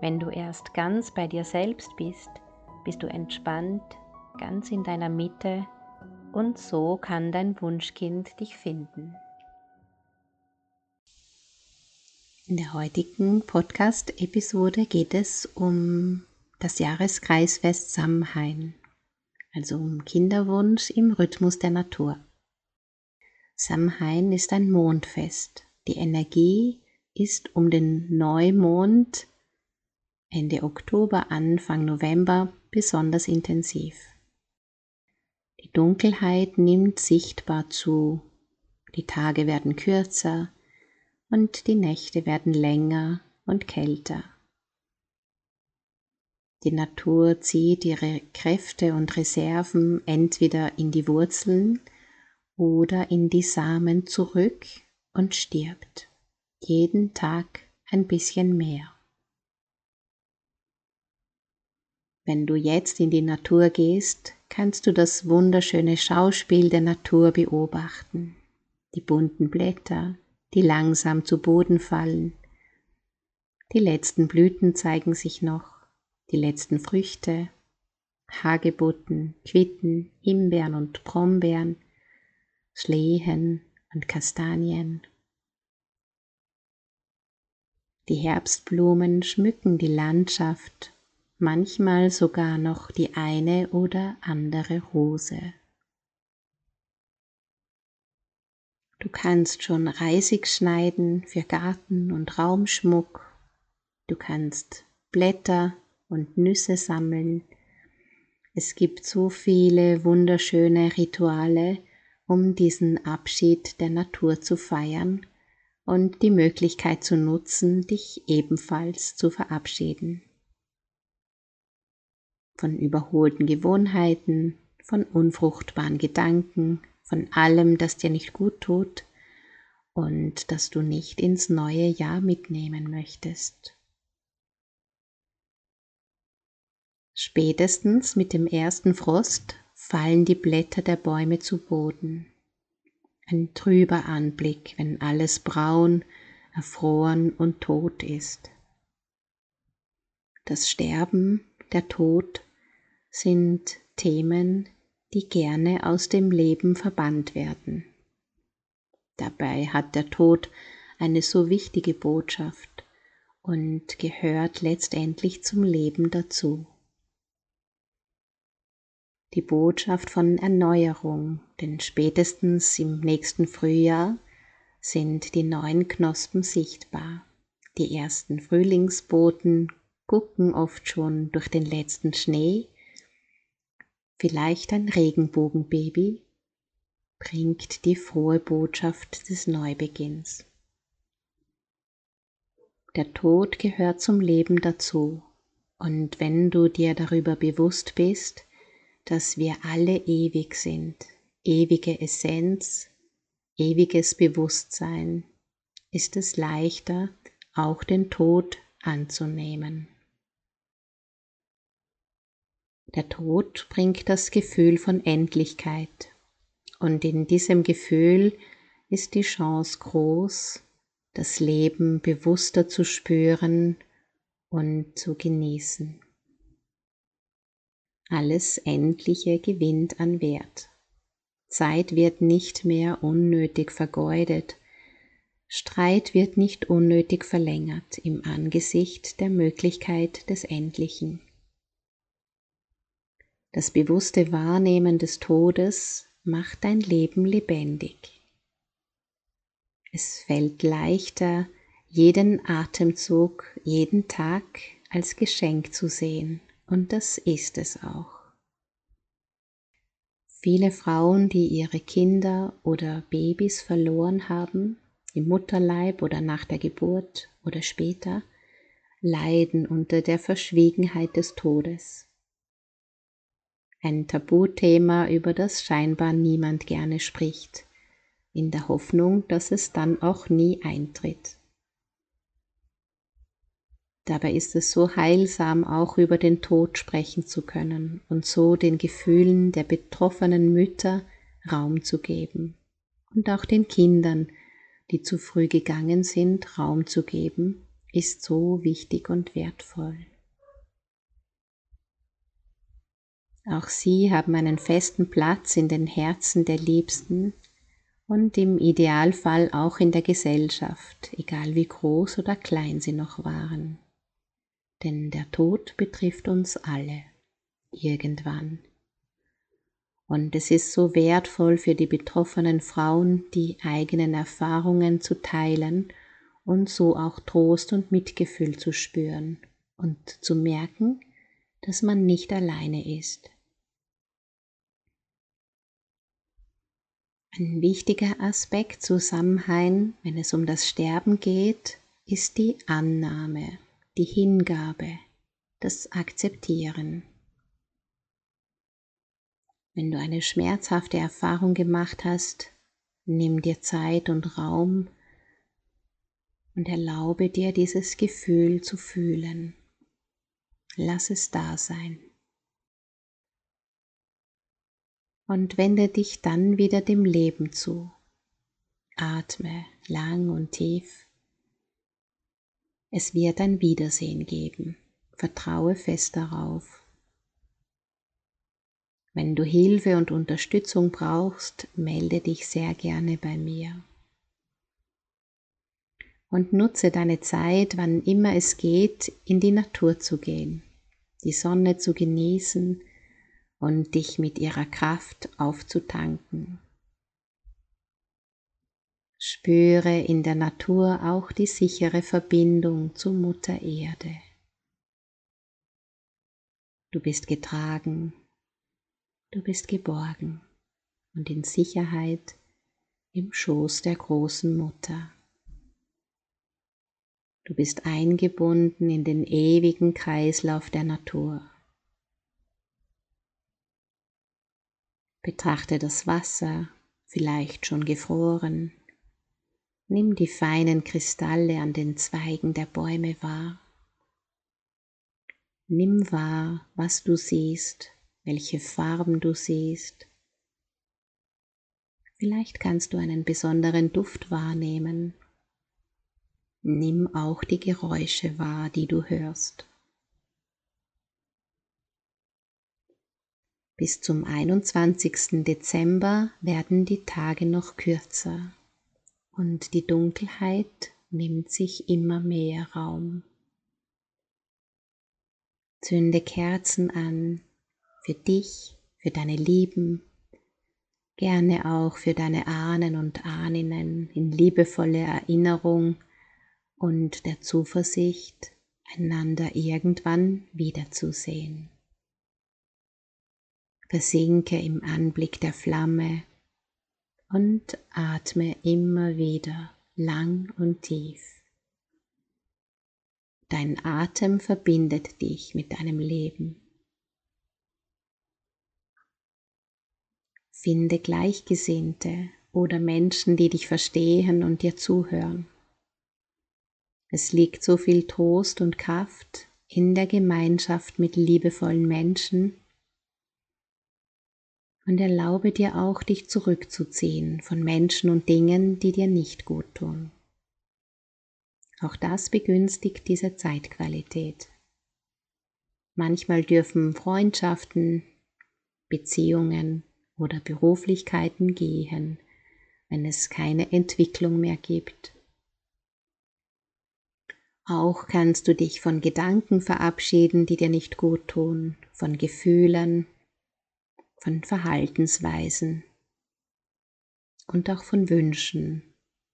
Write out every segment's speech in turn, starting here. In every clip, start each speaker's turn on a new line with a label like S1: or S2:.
S1: Wenn du erst ganz bei dir selbst bist, bist du entspannt, ganz in deiner Mitte und so kann dein Wunschkind dich finden. In der heutigen Podcast-Episode geht es um das Jahreskreisfest Samhain, also um Kinderwunsch im Rhythmus der Natur. Samhain ist ein Mondfest. Die Energie ist um den Neumond Ende Oktober, Anfang November besonders intensiv. Die Dunkelheit nimmt sichtbar zu, die Tage werden kürzer und die Nächte werden länger und kälter. Die Natur zieht ihre Kräfte und Reserven entweder in die Wurzeln oder in die Samen zurück und stirbt jeden Tag ein bisschen mehr. Wenn du jetzt in die Natur gehst, kannst du das wunderschöne Schauspiel der Natur beobachten. Die bunten Blätter, die langsam zu Boden fallen. Die letzten Blüten zeigen sich noch, die letzten Früchte, Hagebutten, Quitten, Himbeeren und Brombeeren, Schlehen und Kastanien. Die Herbstblumen schmücken die Landschaft manchmal sogar noch die eine oder andere Rose. Du kannst schon Reisig schneiden für Garten und Raumschmuck. Du kannst Blätter und Nüsse sammeln. Es gibt so viele wunderschöne Rituale, um diesen Abschied der Natur zu feiern und die Möglichkeit zu nutzen, dich ebenfalls zu verabschieden von überholten Gewohnheiten, von unfruchtbaren Gedanken, von allem, das dir nicht gut tut und das du nicht ins neue Jahr mitnehmen möchtest. Spätestens mit dem ersten Frost fallen die Blätter der Bäume zu Boden. Ein trüber Anblick, wenn alles braun, erfroren und tot ist. Das Sterben, der Tod sind Themen, die gerne aus dem Leben verbannt werden. Dabei hat der Tod eine so wichtige Botschaft und gehört letztendlich zum Leben dazu. Die Botschaft von Erneuerung, denn spätestens im nächsten Frühjahr sind die neuen Knospen sichtbar. Die ersten Frühlingsboten gucken oft schon durch den letzten Schnee vielleicht ein Regenbogenbaby, bringt die frohe Botschaft des Neubeginns. Der Tod gehört zum Leben dazu, und wenn du dir darüber bewusst bist, dass wir alle ewig sind, ewige Essenz, ewiges Bewusstsein, ist es leichter, auch den Tod anzunehmen. Der Tod bringt das Gefühl von Endlichkeit und in diesem Gefühl ist die Chance groß, das Leben bewusster zu spüren und zu genießen. Alles Endliche gewinnt an Wert. Zeit wird nicht mehr unnötig vergeudet, Streit wird nicht unnötig verlängert im Angesicht der Möglichkeit des Endlichen. Das bewusste Wahrnehmen des Todes macht dein Leben lebendig. Es fällt leichter, jeden Atemzug, jeden Tag als Geschenk zu sehen, und das ist es auch. Viele Frauen, die ihre Kinder oder Babys verloren haben, im Mutterleib oder nach der Geburt oder später, leiden unter der Verschwiegenheit des Todes. Ein Tabuthema, über das scheinbar niemand gerne spricht, in der Hoffnung, dass es dann auch nie eintritt. Dabei ist es so heilsam, auch über den Tod sprechen zu können und so den Gefühlen der betroffenen Mütter Raum zu geben und auch den Kindern, die zu früh gegangen sind, Raum zu geben, ist so wichtig und wertvoll. Auch sie haben einen festen Platz in den Herzen der Liebsten und im Idealfall auch in der Gesellschaft, egal wie groß oder klein sie noch waren denn der Tod betrifft uns alle irgendwann. Und es ist so wertvoll für die betroffenen Frauen, die eigenen Erfahrungen zu teilen und so auch Trost und Mitgefühl zu spüren und zu merken, dass man nicht alleine ist. Ein wichtiger Aspekt Zusammenhang, wenn es um das Sterben geht, ist die Annahme die Hingabe, das Akzeptieren. Wenn du eine schmerzhafte Erfahrung gemacht hast, nimm dir Zeit und Raum und erlaube dir dieses Gefühl zu fühlen. Lass es da sein. Und wende dich dann wieder dem Leben zu. Atme lang und tief es wird ein Wiedersehen geben. Vertraue fest darauf. Wenn du Hilfe und Unterstützung brauchst, melde dich sehr gerne bei mir. Und nutze deine Zeit, wann immer es geht, in die Natur zu gehen, die Sonne zu genießen und dich mit ihrer Kraft aufzutanken. Spüre in der Natur auch die sichere Verbindung zu Mutter Erde. Du bist getragen, du bist geborgen und in Sicherheit im Schoß der großen Mutter. Du bist eingebunden in den ewigen Kreislauf der Natur. Betrachte das Wasser, vielleicht schon gefroren, Nimm die feinen Kristalle an den Zweigen der Bäume wahr. Nimm wahr, was du siehst, welche Farben du siehst. Vielleicht kannst du einen besonderen Duft wahrnehmen. Nimm auch die Geräusche wahr, die du hörst. Bis zum 21. Dezember werden die Tage noch kürzer und die Dunkelheit nimmt sich immer mehr Raum. Zünde Kerzen an für dich, für deine Lieben, gerne auch für deine Ahnen und Ahninnen in liebevolle Erinnerung und der Zuversicht, einander irgendwann wiederzusehen. Versinke im Anblick der Flamme und atme immer wieder lang und tief. Dein Atem verbindet dich mit deinem Leben. Finde Gleichgesinnte oder Menschen, die dich verstehen und dir zuhören. Es liegt so viel Trost und Kraft in der Gemeinschaft mit liebevollen Menschen, und erlaube dir auch, dich zurückzuziehen von Menschen und Dingen, die dir nicht gut tun. Auch das begünstigt diese Zeitqualität. Manchmal dürfen Freundschaften, Beziehungen oder Beruflichkeiten gehen, wenn es keine Entwicklung mehr gibt. Auch kannst du dich von Gedanken verabschieden, die dir nicht gut tun, von Gefühlen, von Verhaltensweisen und auch von Wünschen,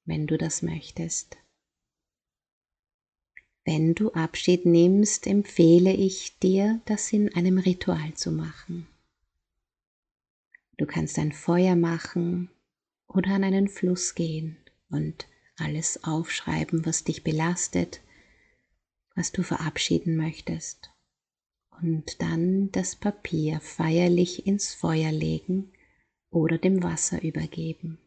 S1: wenn du das möchtest. Wenn du Abschied nimmst, empfehle ich dir, das in einem Ritual zu machen. Du kannst ein Feuer machen oder an einen Fluss gehen und alles aufschreiben, was dich belastet was du verabschieden möchtest und dann das Papier feierlich ins Feuer legen oder dem Wasser übergeben.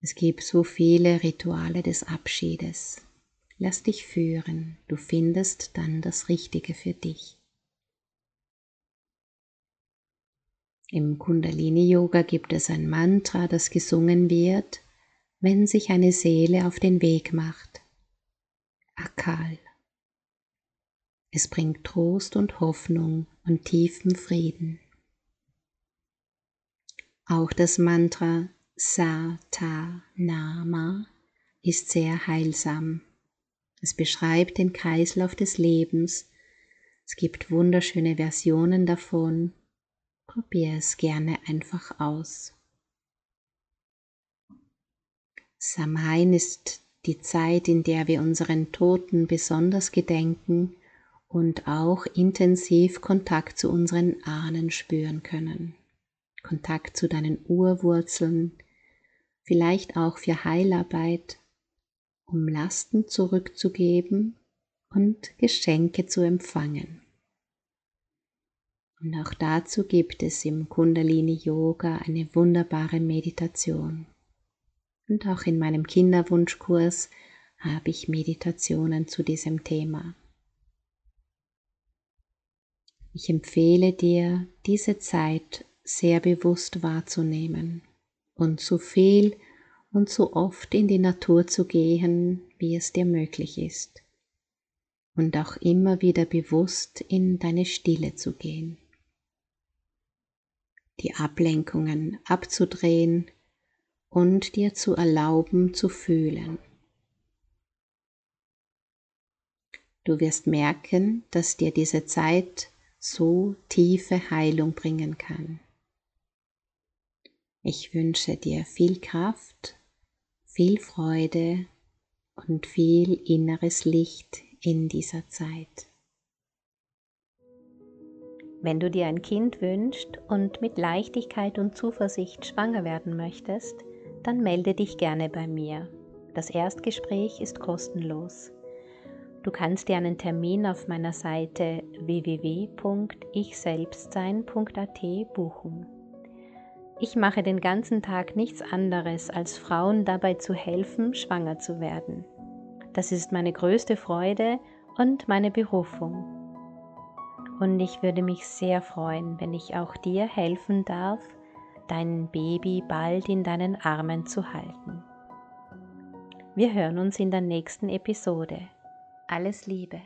S1: Es gibt so viele Rituale des Abschiedes. Lass dich führen, du findest dann das Richtige für dich. Im Kundalini-Yoga gibt es ein Mantra, das gesungen wird, wenn sich eine Seele auf den Weg macht. Akal. Es bringt Trost und Hoffnung und tiefen Frieden. Auch das Mantra Satanama ist sehr heilsam. Es beschreibt den Kreislauf des Lebens. Es gibt wunderschöne Versionen davon. Probier es gerne einfach aus. Samhain ist die Zeit, in der wir unseren Toten besonders gedenken und auch intensiv Kontakt zu unseren Ahnen spüren können. Kontakt zu deinen Urwurzeln, vielleicht auch für Heilarbeit, um Lasten zurückzugeben und Geschenke zu empfangen. Und auch dazu gibt es im Kundalini Yoga eine wunderbare Meditation. Und auch in meinem Kinderwunschkurs habe ich Meditationen zu diesem Thema. Ich empfehle dir, diese Zeit sehr bewusst wahrzunehmen und so viel und so oft in die Natur zu gehen, wie es dir möglich ist. Und auch immer wieder bewusst in deine Stille zu gehen. Die Ablenkungen abzudrehen und dir zu erlauben zu fühlen. Du wirst merken, dass dir diese Zeit so tiefe Heilung bringen kann. Ich wünsche dir viel Kraft, viel Freude und viel inneres Licht in dieser Zeit. Wenn du dir ein Kind wünschst und mit Leichtigkeit und Zuversicht schwanger werden möchtest, dann melde dich gerne bei mir. Das Erstgespräch ist kostenlos. Du kannst dir einen Termin auf meiner Seite www.ichselbstsein.at buchen. Ich mache den ganzen Tag nichts anderes, als Frauen dabei zu helfen, schwanger zu werden. Das ist meine größte Freude und meine Berufung. Und ich würde mich sehr freuen, wenn ich auch dir helfen darf, dein Baby bald in deinen Armen zu halten. Wir hören uns in der nächsten Episode. Alles Liebe.